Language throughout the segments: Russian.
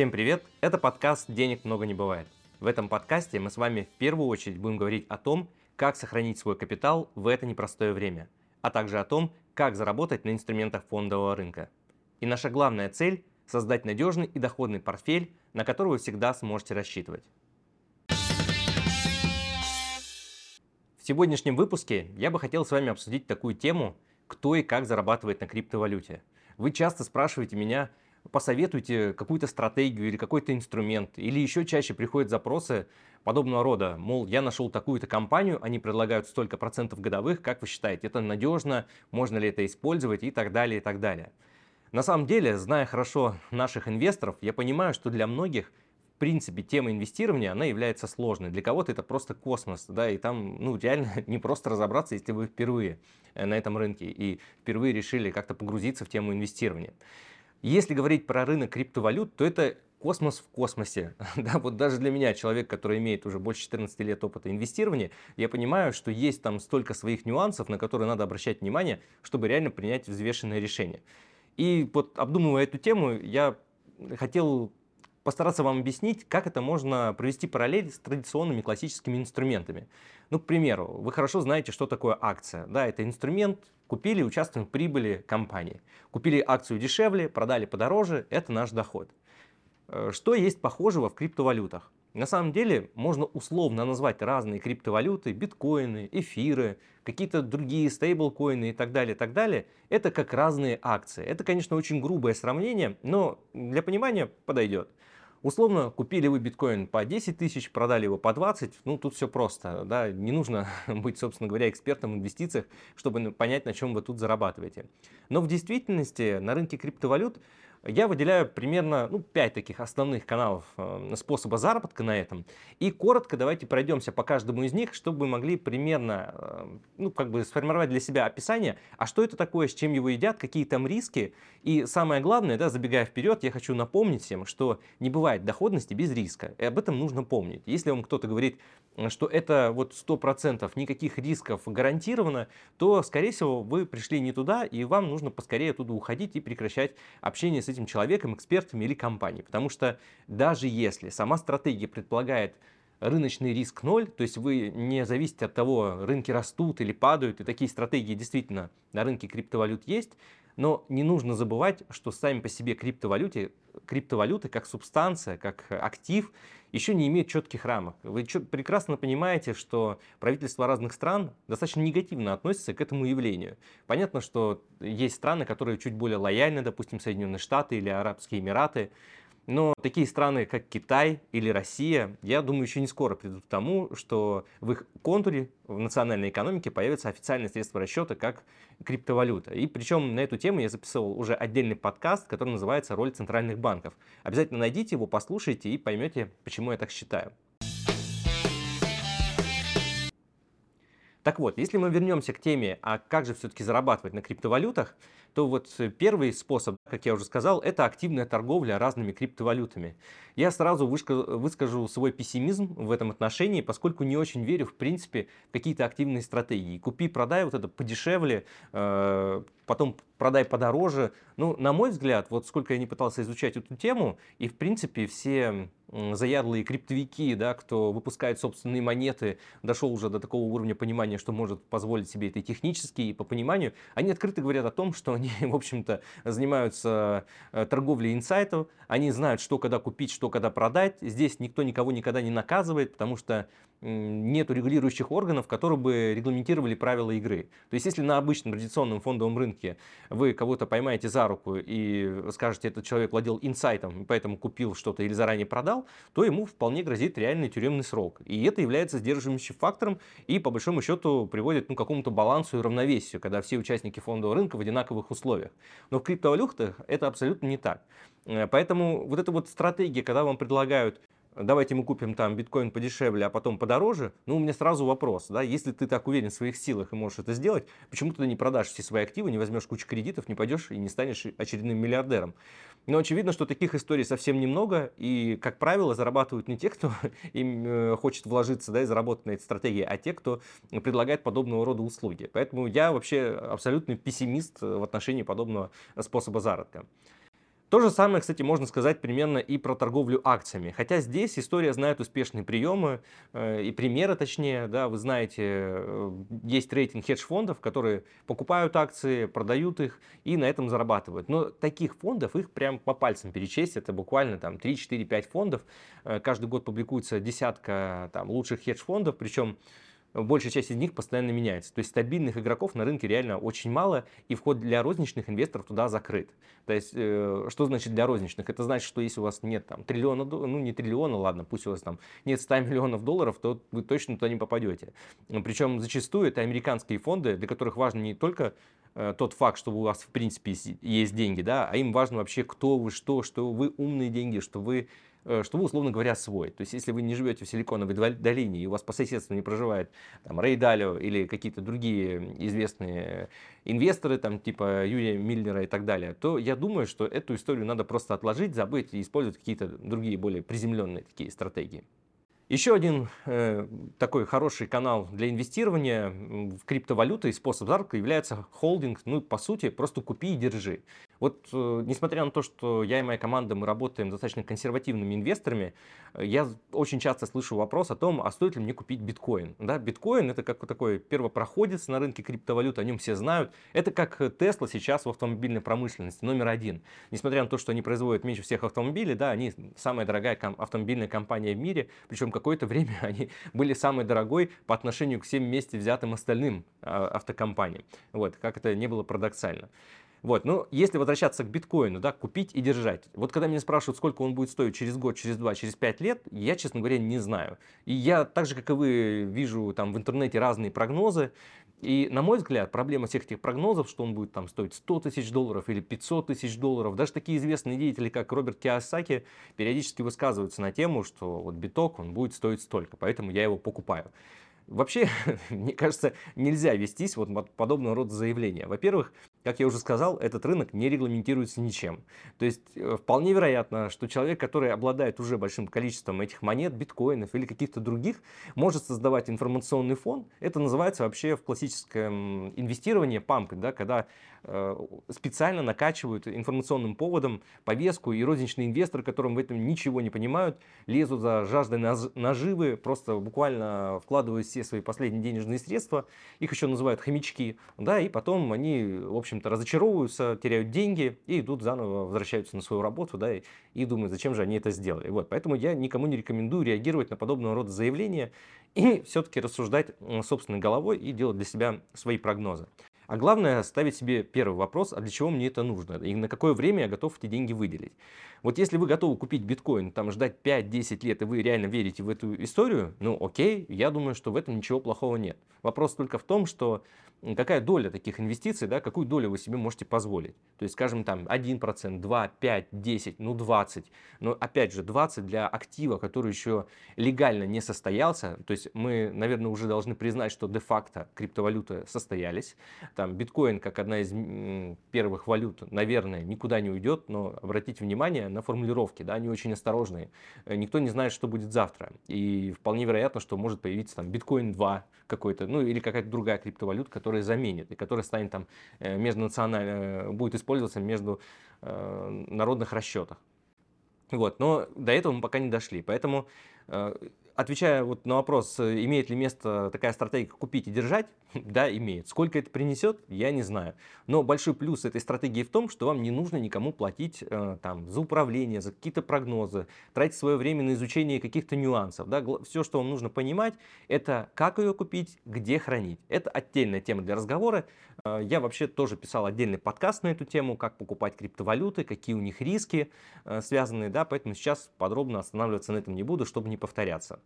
Всем привет! Это подкаст «Денег много не бывает». В этом подкасте мы с вами в первую очередь будем говорить о том, как сохранить свой капитал в это непростое время, а также о том, как заработать на инструментах фондового рынка. И наша главная цель – создать надежный и доходный портфель, на который вы всегда сможете рассчитывать. В сегодняшнем выпуске я бы хотел с вами обсудить такую тему, кто и как зарабатывает на криптовалюте. Вы часто спрашиваете меня, посоветуйте какую-то стратегию или какой-то инструмент. Или еще чаще приходят запросы подобного рода. Мол, я нашел такую-то компанию, они предлагают столько процентов годовых, как вы считаете, это надежно, можно ли это использовать и так далее, и так далее. На самом деле, зная хорошо наших инвесторов, я понимаю, что для многих в принципе, тема инвестирования, она является сложной. Для кого-то это просто космос, да, и там, ну, реально не просто разобраться, если вы впервые э, на этом рынке и впервые решили как-то погрузиться в тему инвестирования. Если говорить про рынок криптовалют, то это космос в космосе. Да, вот даже для меня, человек, который имеет уже больше 14 лет опыта инвестирования, я понимаю, что есть там столько своих нюансов, на которые надо обращать внимание, чтобы реально принять взвешенное решение. И вот обдумывая эту тему, я хотел постараться вам объяснить, как это можно провести параллель с традиционными классическими инструментами. Ну, к примеру, вы хорошо знаете, что такое акция. Да, это инструмент, купили, участвуем в прибыли компании. Купили акцию дешевле, продали подороже, это наш доход. Э, что есть похожего в криптовалютах? На самом деле можно условно назвать разные криптовалюты, биткоины, эфиры, какие-то другие стейблкоины и так далее, так далее. Это как разные акции. Это, конечно, очень грубое сравнение, но для понимания подойдет. Условно, купили вы биткоин по 10 тысяч, продали его по 20, ну тут все просто, да, не нужно быть, собственно говоря, экспертом в инвестициях, чтобы понять, на чем вы тут зарабатываете. Но в действительности на рынке криптовалют я выделяю примерно ну, 5 таких основных каналов э, способа заработка на этом. И коротко давайте пройдемся по каждому из них, чтобы могли примерно э, ну, как бы сформировать для себя описание, а что это такое, с чем его едят, какие там риски. И самое главное, да, забегая вперед, я хочу напомнить всем, что не бывает доходности без риска. И об этом нужно помнить. Если вам кто-то говорит, что это вот 100% никаких рисков гарантированно, то, скорее всего, вы пришли не туда, и вам нужно поскорее оттуда уходить и прекращать общение с этим человеком, экспертами или компанией. Потому что даже если сама стратегия предполагает рыночный риск ноль, то есть вы не зависите от того, рынки растут или падают, и такие стратегии действительно на рынке криптовалют есть, но не нужно забывать, что сами по себе криптовалюты, криптовалюты как субстанция, как актив, еще не имеют четких рамок. Вы прекрасно понимаете, что правительства разных стран достаточно негативно относятся к этому явлению. Понятно, что есть страны, которые чуть более лояльны, допустим, Соединенные Штаты или Арабские Эмираты, но такие страны, как Китай или Россия, я думаю, еще не скоро придут к тому, что в их контуре в национальной экономике появится официальное средство расчета, как криптовалюта. И причем на эту тему я записывал уже отдельный подкаст, который называется «Роль центральных банков». Обязательно найдите его, послушайте и поймете, почему я так считаю. Так вот, если мы вернемся к теме, а как же все-таки зарабатывать на криптовалютах, то вот первый способ, как я уже сказал, это активная торговля разными криптовалютами. Я сразу выскажу свой пессимизм в этом отношении, поскольку не очень верю, в принципе, в какие-то активные стратегии. Купи-продай вот это подешевле, э, потом продай подороже. Ну, на мой взгляд, вот сколько я не пытался изучать эту тему, и в принципе все заядлые криптовики, да, кто выпускает собственные монеты, дошел уже до такого уровня понимания, что может позволить себе это технически и по пониманию, они открыто говорят о том, что они, в общем-то, занимаются э, торговлей инсайтов, они знают, что когда купить, что когда продать. Здесь никто никого никогда не наказывает, потому что нет регулирующих органов, которые бы регламентировали правила игры. То есть, если на обычном традиционном фондовом рынке вы кого-то поймаете за руку и скажете, этот человек владел инсайтом, поэтому купил что-то или заранее продал, то ему вполне грозит реальный тюремный срок. И это является сдерживающим фактором и, по большому счету, приводит ну, к какому-то балансу и равновесию, когда все участники фондового рынка в одинаковых условиях. Но в криптовалютах это абсолютно не так. Э, поэтому вот эта вот стратегия, когда вам предлагают давайте мы купим там биткоин подешевле, а потом подороже, ну, у меня сразу вопрос, да, если ты так уверен в своих силах и можешь это сделать, почему ты не продашь все свои активы, не возьмешь кучу кредитов, не пойдешь и не станешь очередным миллиардером? Но очевидно, что таких историй совсем немного, и, как правило, зарабатывают не те, кто им э, хочет вложиться, да, и заработать на этой стратегии, а те, кто предлагает подобного рода услуги. Поэтому я вообще абсолютный пессимист в отношении подобного способа заработка. То же самое, кстати, можно сказать примерно и про торговлю акциями. Хотя здесь история знает успешные приемы э, и примеры, точнее, да, вы знаете, э, есть рейтинг хедж-фондов, которые покупают акции, продают их и на этом зарабатывают. Но таких фондов их прям по пальцам перечесть, это буквально там 3, 4, 5 фондов. Э, каждый год публикуется десятка там лучших хедж-фондов, причем большая часть из них постоянно меняется. То есть стабильных игроков на рынке реально очень мало, и вход для розничных инвесторов туда закрыт. То есть, э, что значит для розничных? Это значит, что если у вас нет там триллиона, ну не триллиона, ладно, пусть у вас там нет 100 миллионов долларов, то вы точно туда не попадете. Причем зачастую это американские фонды, для которых важно не только э, тот факт, что у вас в принципе есть деньги, да, а им важно вообще, кто вы, что, что вы умные деньги, что вы что вы, условно говоря, свой. То есть, если вы не живете в Силиконовой долине, и у вас по соседству не проживает там, Рэй Далио или какие-то другие известные инвесторы, там, типа Юрия Миллера и так далее, то я думаю, что эту историю надо просто отложить, забыть и использовать какие-то другие, более приземленные такие стратегии. Еще один э, такой хороший канал для инвестирования в криптовалюты и способ заработка является холдинг, ну, по сути, просто купи и держи. Вот, э, несмотря на то, что я и моя команда, мы работаем достаточно консервативными инвесторами, э, я очень часто слышу вопрос о том, а стоит ли мне купить биткоин. Да, биткоин это как такой первопроходец на рынке криптовалют, о нем все знают. Это как Тесла сейчас в автомобильной промышленности, номер один. Несмотря на то, что они производят меньше всех автомобилей, да, они самая дорогая автомобильная компания в мире, причем какое-то время они были самой дорогой по отношению к всем вместе взятым остальным а, автокомпаниям. Вот, как это не было парадоксально. Вот, ну, если возвращаться к биткоину, да, купить и держать. Вот когда меня спрашивают, сколько он будет стоить через год, через два, через пять лет, я, честно говоря, не знаю. И я, так же, как и вы, вижу там в интернете разные прогнозы. И, на мой взгляд, проблема всех этих прогнозов, что он будет там стоить 100 тысяч долларов или 500 тысяч долларов, даже такие известные деятели, как Роберт Киосаки, периодически высказываются на тему, что вот биток, он будет стоить столько, поэтому я его покупаю. Вообще, мне кажется, нельзя вестись вот подобного рода заявления. Во-первых, как я уже сказал, этот рынок не регламентируется ничем. То есть э, вполне вероятно, что человек, который обладает уже большим количеством этих монет, биткоинов или каких-то других, может создавать информационный фон. Это называется вообще в классическом инвестировании пампинг, да, когда э, специально накачивают информационным поводом повестку, и розничные инвесторы, которым в этом ничего не понимают, лезут за жаждой наживы, просто буквально вкладывают все свои последние денежные средства, их еще называют хомячки, да, и потом они, в общем, общем-то, разочаровываются, теряют деньги и идут заново, возвращаются на свою работу, да, и, и думают, зачем же они это сделали. Вот, поэтому я никому не рекомендую реагировать на подобного рода заявления и все-таки рассуждать собственной головой и делать для себя свои прогнозы. А главное ставить себе первый вопрос, а для чего мне это нужно и на какое время я готов эти деньги выделить. Вот если вы готовы купить биткоин, там ждать 5-10 лет, и вы реально верите в эту историю, ну окей, я думаю, что в этом ничего плохого нет. Вопрос только в том, что какая доля таких инвестиций, да, какую долю вы себе можете позволить. То есть, скажем, там 1%, 2, 5, 10, ну 20. Но опять же, 20 для актива, который еще легально не состоялся. То есть мы, наверное, уже должны признать, что де-факто криптовалюты состоялись. Там биткоин, как одна из первых валют, наверное, никуда не уйдет, но обратите внимание на формулировки, да, они очень осторожные. Э, никто не знает, что будет завтра. И вполне вероятно, что может появиться там биткоин 2 какой-то, ну или какая-то другая криптовалюта, которая заменит и которая станет там э, межнационально, э, будет использоваться между народных расчетах. Вот, но до этого мы пока не дошли, поэтому отвечая вот на вопрос, э, имеет ли место такая стратегия купить и держать, да, имеет. Сколько это принесет, я не знаю. Но большой плюс этой стратегии в том, что вам не нужно никому платить э, там, за управление, за какие-то прогнозы, тратить свое время на изучение каких-то нюансов. Да. Все, что вам нужно понимать, это как ее купить, где хранить. Это отдельная тема для разговора. Э, я вообще тоже писал отдельный подкаст на эту тему, как покупать криптовалюты, какие у них риски э, связанные, да, поэтому сейчас подробно останавливаться на этом не буду, чтобы не повторяться.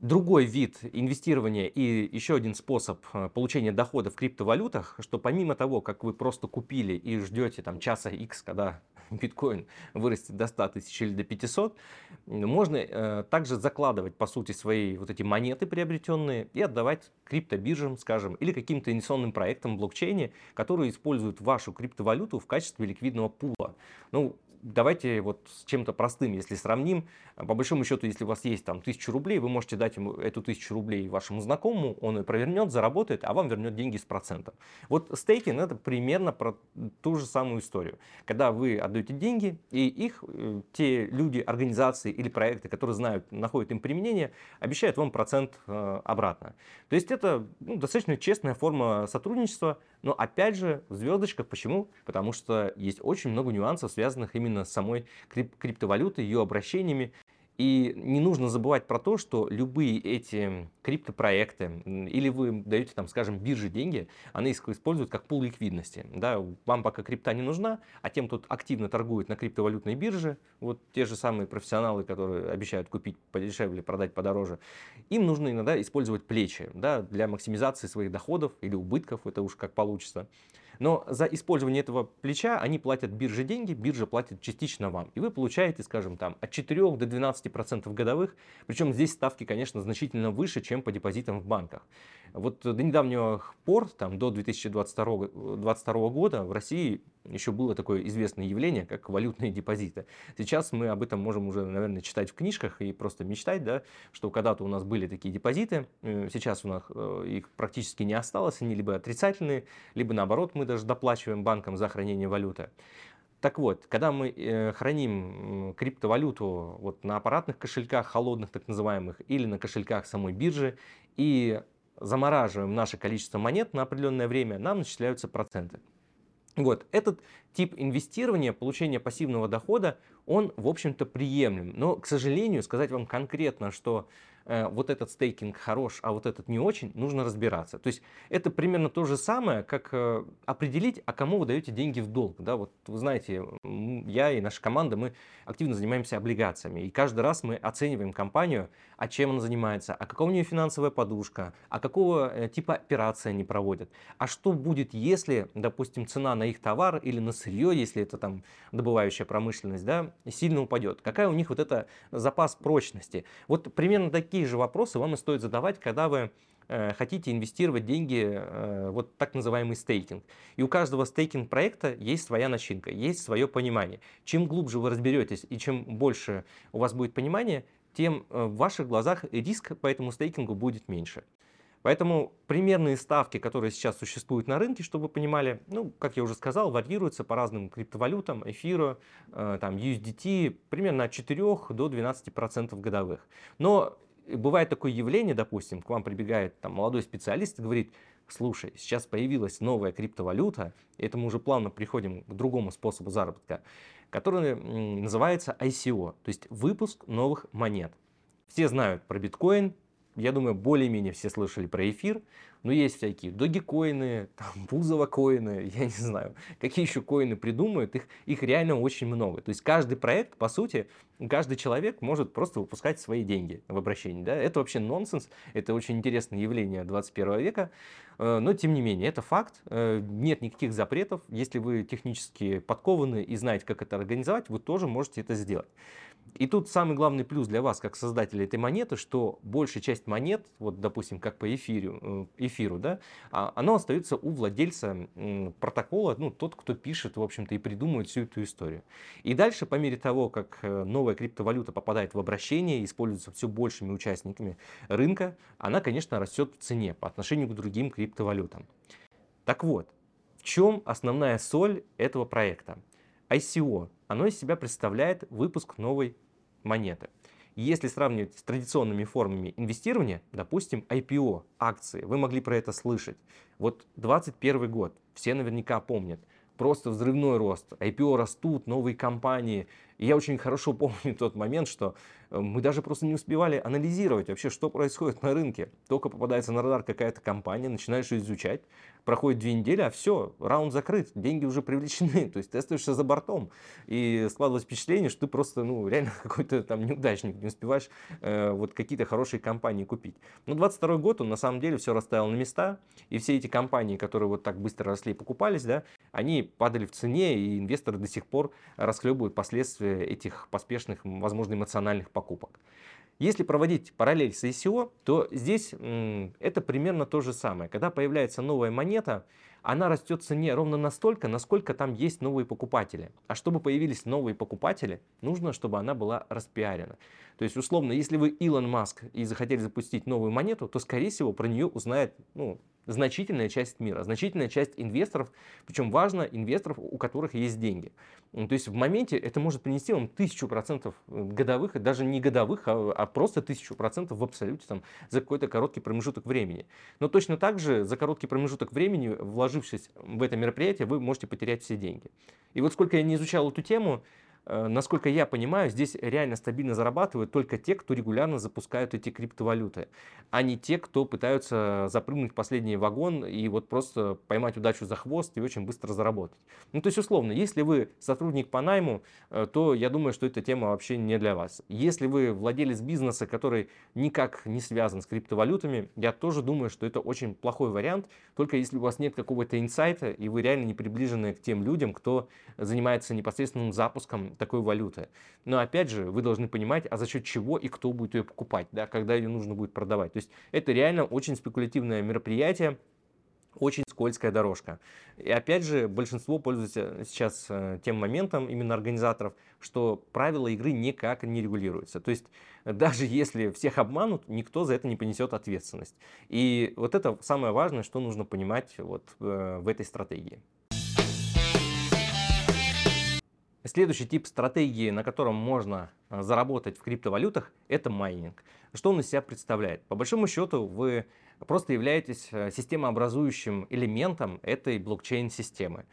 Другой вид инвестирования и еще один способ э, получения дохода в криптовалютах, что помимо того, как вы просто купили и ждете там часа X, когда биткоин вырастет до 100 тысяч или до 500, можно э, также закладывать, по сути, свои вот эти монеты приобретенные и отдавать криптобиржам, скажем, или каким-то инвестиционным проектам блокчейне, которые используют вашу криптовалюту в качестве ликвидного пула. Ну, давайте вот с чем-то простым, если сравним. По большому счету, если у вас есть там тысячу рублей, вы можете дать ему эту тысячу рублей вашему знакомому, он ее провернет, заработает, а вам вернет деньги с процентом. Вот стейкинг это примерно про ту же самую историю. Когда вы отдаете деньги, и их э, те люди, организации или проекты, которые знают, находят им применение, обещают вам процент э, обратно. То есть это ну, достаточно честная форма сотрудничества, но опять же в звездочках. Почему? Потому что есть очень много нюансов, связанных именно с самой крип криптовалютой, ее обращениями. И не нужно забывать про то, что любые эти криптопроекты, или вы даете, там, скажем, бирже деньги, они их используют как пул ликвидности. Да, вам пока крипта не нужна, а тем, кто активно торгует на криптовалютной бирже, вот те же самые профессионалы, которые обещают купить подешевле, продать подороже, им нужно иногда использовать плечи да, для максимизации своих доходов или убытков, это уж как получится. Но за использование этого плеча они платят бирже деньги, биржа платит частично вам. И вы получаете, скажем, там, от 4 до 12% годовых. Причем здесь ставки, конечно, значительно выше, чем по депозитам в банках. Вот до недавнего пор, там, до 2022 2022 года в России еще было такое известное явление, как валютные депозиты. Сейчас мы об этом можем уже, наверное, читать в книжках и просто мечтать, да, что когда-то у нас были такие депозиты, э, сейчас у нас э, их практически не осталось, они либо отрицательные, либо наоборот мы даже доплачиваем банкам за хранение валюты. Так вот, когда мы э, храним криптовалюту вот на аппаратных кошельках, холодных так называемых, или на кошельках самой биржи, и замораживаем наше количество монет на определенное время, нам начисляются проценты. Вот, этот тип инвестирования, получения пассивного дохода, он, в общем-то, приемлем. Но, к сожалению, сказать вам конкретно, что вот этот стейкинг хорош, а вот этот не очень, нужно разбираться. То есть это примерно то же самое, как э, определить, а кому вы даете деньги в долг. Да, вот вы знаете, я и наша команда, мы активно занимаемся облигациями. И каждый раз мы оцениваем компанию, а чем она занимается, а какая у нее финансовая подушка, а какого э, типа операции они проводят. А что будет, если, допустим, цена на их товар или на сырье, если это там добывающая промышленность, да, сильно упадет. Какая у них вот это запас прочности. Вот примерно такие такие же вопросы вам и стоит задавать, когда вы э, хотите инвестировать деньги, э, вот так называемый стейкинг. И у каждого стейкинг проекта есть своя начинка, есть свое понимание. Чем глубже вы разберетесь и чем больше у вас будет понимание, тем э, в ваших глазах риск по этому стейкингу будет меньше. Поэтому примерные ставки, которые сейчас существуют на рынке, чтобы вы понимали, ну, как я уже сказал, варьируются по разным криптовалютам, эфиру, там, USDT, примерно от 4 до 12% годовых. Но бывает такое явление, допустим, к вам прибегает там, молодой специалист и говорит, слушай, сейчас появилась новая криптовалюта, это мы уже плавно приходим к другому способу заработка, который называется ICO, то есть выпуск новых монет. Все знают про биткоин, я думаю, более-менее все слышали про эфир, но есть всякие догикоины, там, бузова коины, я не знаю, какие еще коины придумают, их, их реально очень много. То есть каждый проект, по сути, каждый человек может просто выпускать свои деньги в обращении. Да? Это вообще нонсенс, это очень интересное явление 21 века, э, но тем не менее, это факт, э, нет никаких запретов. Если вы технически подкованы и знаете, как это организовать, вы тоже можете это сделать. И тут самый главный плюс для вас, как создателя этой монеты, что большая часть монет, вот допустим, как по эфиру, э, эфиру да, а, оно остается у владельца протокола, ну, тот, кто пишет, в общем-то, и придумывает всю эту историю. И дальше, по мере того, как э, новая криптовалюта попадает в обращение, используется все большими участниками рынка, она, конечно, растет в цене по отношению к другим криптовалютам. Так вот, в чем основная соль этого проекта? ICO, оно из себя представляет выпуск новой монеты. Если сравнивать с традиционными формами инвестирования, допустим, IPO, акции, вы могли про это слышать. Вот 21 год, все наверняка помнят, просто взрывной рост, IPO растут, новые компании. И я очень хорошо помню тот момент, что э, мы даже просто не успевали анализировать вообще, что происходит на рынке. Только попадается на радар какая-то компания, начинаешь ее изучать, проходит две недели, а все, раунд закрыт, деньги уже привлечены, то есть ты остаешься за бортом. И складывалось впечатление, что ты просто, ну, реально какой-то там неудачник, не успеваешь э, вот какие-то хорошие компании купить. Но 22 год, он на самом деле все расставил на места, и все эти компании, которые вот так быстро росли и покупались, да, они падали в цене, и инвесторы до сих пор расхлебывают последствия этих поспешных, возможно, эмоциональных покупок. Если проводить параллель с ICO, то здесь это примерно то же самое. Когда появляется новая монета, она растет в цене ровно настолько, насколько там есть новые покупатели. А чтобы появились новые покупатели, нужно, чтобы она была распиарена. То есть, условно, если вы Илон Маск и захотели запустить новую монету, то, скорее всего, про нее узнает ну, значительная часть мира, значительная часть инвесторов, причем важно, инвесторов, у которых есть деньги. То есть в моменте это может принести вам тысячу процентов годовых, даже не годовых, а, а просто тысячу процентов в абсолюте там, за какой-то короткий промежуток времени. Но точно так же за короткий промежуток времени, вложившись в это мероприятие, вы можете потерять все деньги. И вот сколько я не изучал эту тему, Э, насколько я понимаю, здесь реально стабильно зарабатывают только те, кто регулярно запускают эти криптовалюты, а не те, кто пытаются запрыгнуть в последний вагон и вот просто поймать удачу за хвост и очень быстро заработать. Ну, то есть, условно, если вы сотрудник по найму, э, то я думаю, что эта тема вообще не для вас. Если вы владелец бизнеса, который никак не связан с криптовалютами, я тоже думаю, что это очень плохой вариант, только если у вас нет какого-то инсайта, и вы реально не приближены к тем людям, кто занимается непосредственным запуском такой валюты. Но опять же, вы должны понимать, а за счет чего и кто будет ее покупать, да, когда ее нужно будет продавать. То есть это реально очень спекулятивное мероприятие, очень скользкая дорожка. И опять же, большинство пользуется сейчас э, тем моментом, именно организаторов, что правила игры никак не регулируются. То есть даже если всех обманут, никто за это не понесет ответственность. И вот это самое важное, что нужно понимать вот э, в этой стратегии. Следующий тип стратегии, на котором можно э, заработать в криптовалютах, это майнинг. Что он из себя представляет? По большому счету вы просто являетесь э, системообразующим элементом этой блокчейн-системы.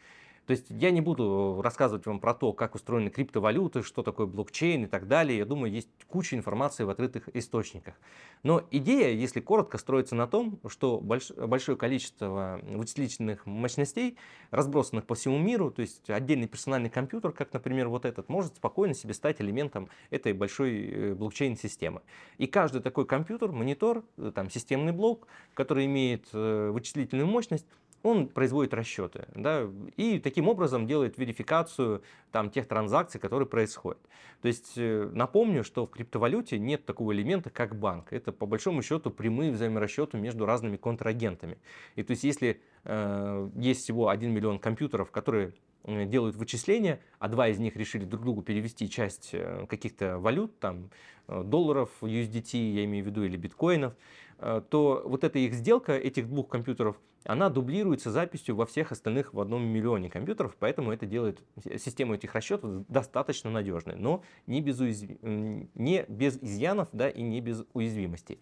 То есть я не буду рассказывать вам про то, как устроены криптовалюты, что такое блокчейн и так далее. Я думаю, есть куча информации в открытых источниках. Но идея, если коротко, строится на том, что больш большое количество вычислительных мощностей, разбросанных по всему миру, то есть отдельный персональный компьютер, как, например, вот этот, может спокойно себе стать элементом этой большой э, блокчейн-системы. И каждый такой компьютер, монитор, э, там, системный блок, который имеет э, вычислительную мощность, он производит расчеты, да, и таким образом делает верификацию там, тех транзакций, которые происходят. То есть э, напомню, что в криптовалюте нет такого элемента, как банк. Это по большому счету прямые взаиморасчеты между разными контрагентами. И то есть если э, есть всего 1 миллион компьютеров, которые э, делают вычисления, а два из них решили друг другу перевести часть э, каких-то валют, там, долларов, USDT, я имею в виду, или биткоинов, то вот эта их сделка, этих двух компьютеров, она дублируется записью во всех остальных в одном миллионе компьютеров, поэтому это делает систему этих расчетов достаточно надежной, но не без, уязв... не без изъянов да, и не без уязвимостей.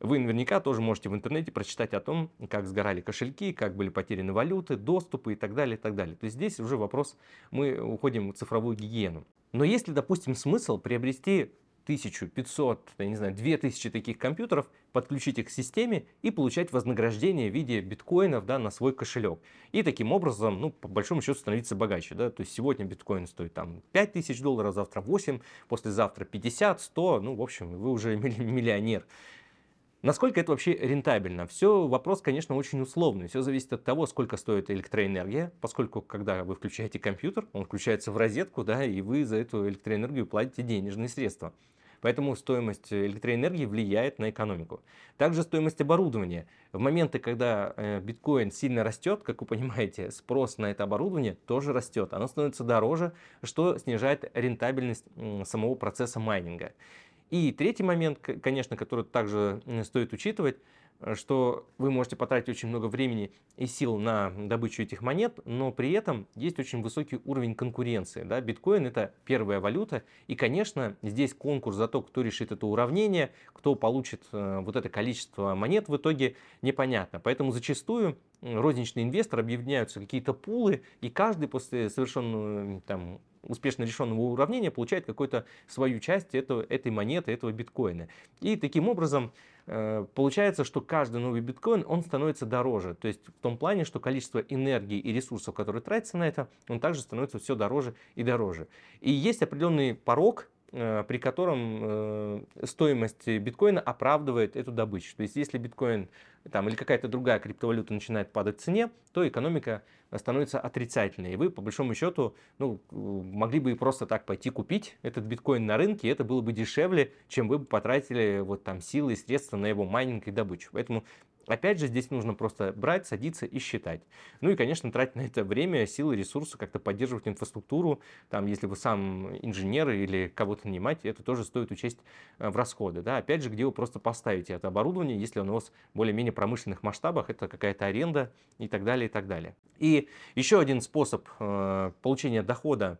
Вы наверняка тоже можете в интернете прочитать о том, как сгорали кошельки, как были потеряны валюты, доступы и так далее, и так далее. То есть здесь уже вопрос, мы уходим в цифровую гигиену. Но есть ли, допустим, смысл приобрести 1500, я не знаю, 2000 таких компьютеров, подключить их к системе и получать вознаграждение в виде биткоинов да, на свой кошелек. И таким образом, ну, по большому счету, становиться богаче. Да? То есть сегодня биткоин стоит там 5000 долларов, завтра 8, послезавтра 50, 100, ну, в общем, вы уже миллионер. Насколько это вообще рентабельно? Все вопрос, конечно, очень условный. Все зависит от того, сколько стоит электроэнергия, поскольку когда вы включаете компьютер, он включается в розетку, да, и вы за эту электроэнергию платите денежные средства. Поэтому стоимость электроэнергии влияет на экономику. Также стоимость оборудования. В моменты, когда э, биткоин сильно растет, как вы понимаете, спрос на это оборудование тоже растет. Оно становится дороже, что снижает рентабельность самого процесса майнинга. И третий момент, конечно, который также стоит учитывать, Э, что вы можете потратить очень много времени и сил на добычу этих монет, но при этом есть очень высокий уровень конкуренции. Да? Биткоин это первая валюта, и, конечно, здесь конкурс за то, кто решит это уравнение, кто получит э, вот это количество монет в итоге непонятно. Поэтому зачастую розничные инвесторы объединяются какие-то пулы, и каждый после совершенного там, успешно решенного уравнения получает какую-то свою часть этого, этой монеты, этого биткоина. И таким образом Э, получается, что каждый новый биткоин, он становится дороже. То есть в том плане, что количество энергии и ресурсов, которые тратятся на это, он также становится все дороже и дороже. И есть определенный порог, при котором э, стоимость биткоина оправдывает эту добычу. То есть если биткоин там, или какая-то другая криптовалюта начинает падать в цене, то экономика становится отрицательной. И вы, по большому счету, ну, могли бы просто так пойти купить этот биткоин на рынке, и это было бы дешевле, чем вы бы потратили вот, там, силы и средства на его майнинг и добычу. Поэтому Опять же, здесь нужно просто брать, садиться и считать. Ну и, конечно, тратить на это время, силы, ресурсы, как-то поддерживать инфраструктуру. Там, если вы сам инженер или кого-то нанимаете, это тоже стоит учесть э, в расходы. Да? Опять же, где вы просто поставите это оборудование, если оно у вас более-менее промышленных масштабах, это какая-то аренда и так далее, и так далее. И еще один способ э, получения дохода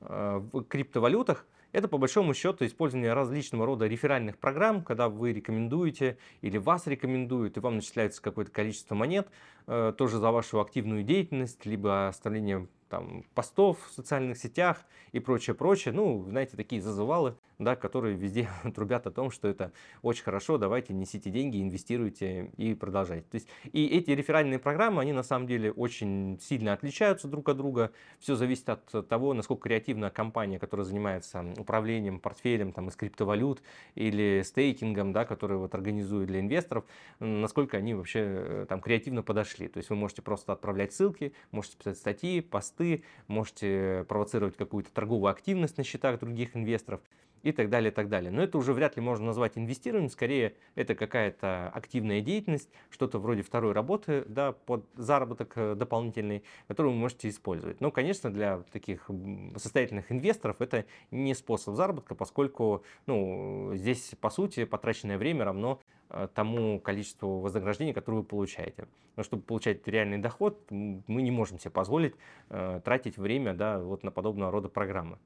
э, в криптовалютах – это по большому счету использование различного рода реферальных программ, когда вы рекомендуете или вас рекомендуют, и вам начисляется какое-то количество монет, э, тоже за вашу активную деятельность, либо оставление там, постов в социальных сетях и прочее, прочее. Ну, знаете, такие зазывалы, да, которые везде трубят о том, что это очень хорошо, давайте несите деньги, инвестируйте и продолжайте. То есть и эти реферальные программы, они на самом деле очень сильно отличаются друг от друга. Все зависит от того, насколько креативна компания, которая занимается управлением портфелем там, из криптовалют или стейкингом, да, который вот организует для инвесторов, насколько они вообще э, там креативно подошли. То есть вы можете просто отправлять ссылки, можете писать статьи, посты, можете провоцировать какую-то торговую активность на счетах других инвесторов и так далее, и так далее. Но это уже вряд ли можно назвать инвестированием, скорее это какая-то активная деятельность, что-то вроде второй работы, да, под заработок э, дополнительный, который вы можете использовать. Но, конечно, для таких состоятельных инвесторов это не способ заработка, поскольку, ну, здесь, по сути, потраченное время равно э, тому количеству вознаграждения, которое вы получаете. Но чтобы получать реальный доход, мы не можем себе позволить э, тратить время да, вот на подобного рода программы.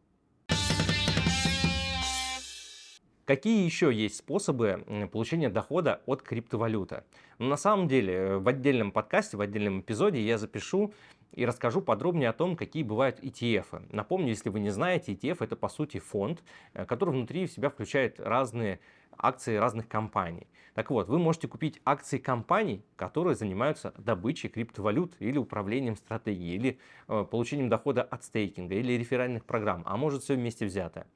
Какие еще есть способы получения дохода от криптовалюты? Ну, на самом деле, э, в отдельном подкасте, в отдельном эпизоде я запишу и расскажу подробнее о том, какие бывают ETF. Напомню, если вы не знаете, ETF это по сути фонд, э, который внутри себя включает разные акции разных компаний. Так вот, вы можете купить акции компаний, которые занимаются добычей криптовалют или управлением стратегией, или э, получением дохода от стейкинга, или реферальных программ, а может все вместе взятое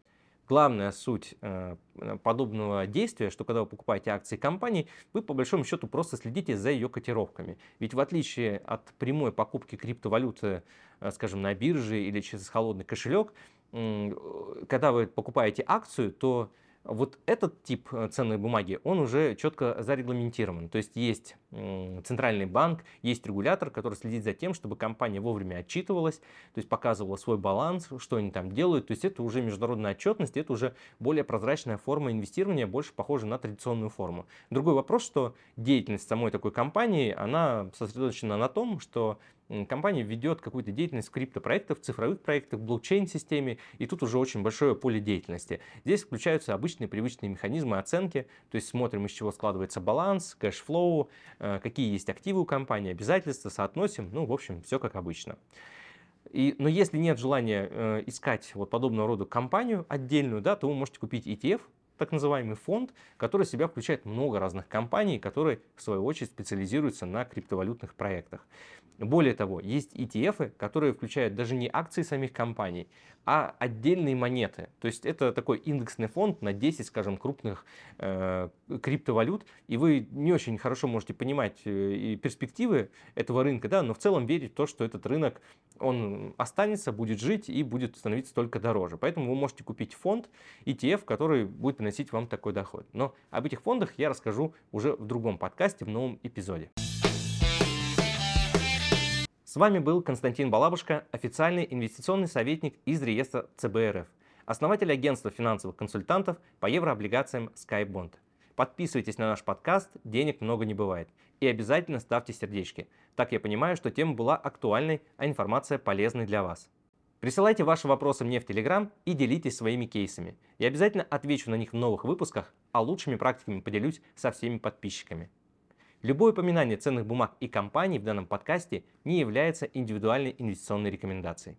главная суть э, подобного действия, что когда вы покупаете акции компании, вы по большому счету просто следите за ее котировками. Ведь в отличие от прямой покупки криптовалюты, э, скажем, на бирже или через холодный кошелек, когда вы покупаете акцию, то вот этот тип э, ценной бумаги, он уже четко зарегламентирован. То есть есть центральный банк, есть регулятор, который следит за тем, чтобы компания вовремя отчитывалась, то есть показывала свой баланс, что они там делают. То есть это уже международная отчетность, это уже более прозрачная форма инвестирования, больше похожа на традиционную форму. Другой вопрос, что деятельность самой такой компании, она сосредоточена на том, что компания ведет какую-то деятельность в криптопроектах, цифровых проектах, блокчейн-системе, и тут уже очень большое поле деятельности. Здесь включаются обычные привычные механизмы оценки, то есть смотрим, из чего складывается баланс, cash flow, э, какие есть активы у компании, обязательства, соотносим, ну, в общем, все как обычно. И, но если нет желания э, искать вот подобного рода компанию отдельную, да, то вы можете купить ETF, так называемый фонд, который в себя включает много разных компаний, которые в свою очередь специализируются на криптовалютных проектах. Более того, есть ETF, которые включают даже не акции самих компаний, а отдельные монеты. То есть это такой индексный фонд на 10, скажем, крупных э, криптовалют, и вы не очень хорошо можете понимать э, перспективы этого рынка, да, но в целом верить в то, что этот рынок, он останется, будет жить и будет становиться только дороже. Поэтому вы можете купить фонд ETF, который будет приносить вам такой доход. Но об этих фондах я расскажу уже в другом подкасте, в новом эпизоде. С вами был Константин Балабушка, официальный инвестиционный советник из реестра ЦБРФ, основатель агентства финансовых консультантов по еврооблигациям SkyBond. Подписывайтесь на наш подкаст «Денег много не бывает» и обязательно ставьте сердечки. Так я понимаю, что тема была актуальной, а информация полезной для вас. Присылайте ваши вопросы мне в Телеграм и делитесь своими кейсами. Я обязательно отвечу на них в новых выпусках, а лучшими практиками поделюсь со всеми подписчиками. Любое упоминание ценных бумаг и компаний в данном подкасте не является индивидуальной инвестиционной рекомендацией.